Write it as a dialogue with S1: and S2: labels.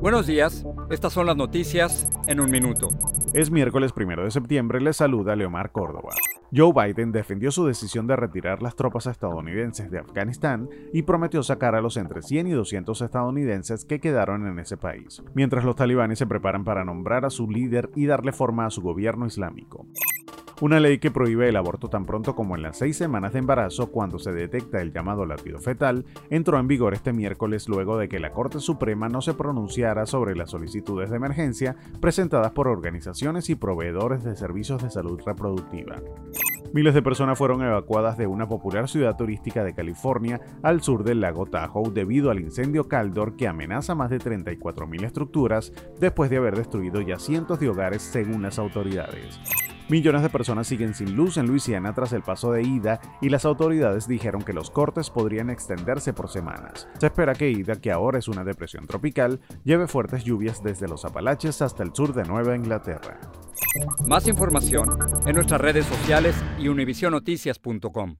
S1: Buenos días, estas son las noticias en un minuto.
S2: Es miércoles primero de septiembre, les saluda Leomar Córdoba. Joe Biden defendió su decisión de retirar las tropas estadounidenses de Afganistán y prometió sacar a los entre 100 y 200 estadounidenses que quedaron en ese país, mientras los talibanes se preparan para nombrar a su líder y darle forma a su gobierno islámico. Una ley que prohíbe el aborto tan pronto como en las seis semanas de embarazo cuando se detecta el llamado latido fetal entró en vigor este miércoles luego de que la Corte Suprema no se pronunciara sobre las solicitudes de emergencia presentadas por organizaciones y proveedores de servicios de salud reproductiva. Miles de personas fueron evacuadas de una popular ciudad turística de California al sur del lago Tahoe debido al incendio Caldor que amenaza más de 34.000 estructuras después de haber destruido ya cientos de hogares según las autoridades. Millones de personas siguen sin luz en Luisiana tras el paso de Ida y las autoridades dijeron que los cortes podrían extenderse por semanas. Se espera que Ida, que ahora es una depresión tropical, lleve fuertes lluvias desde los Apalaches hasta el sur de Nueva Inglaterra.
S1: Más información en nuestras redes sociales y univisionoticias.com.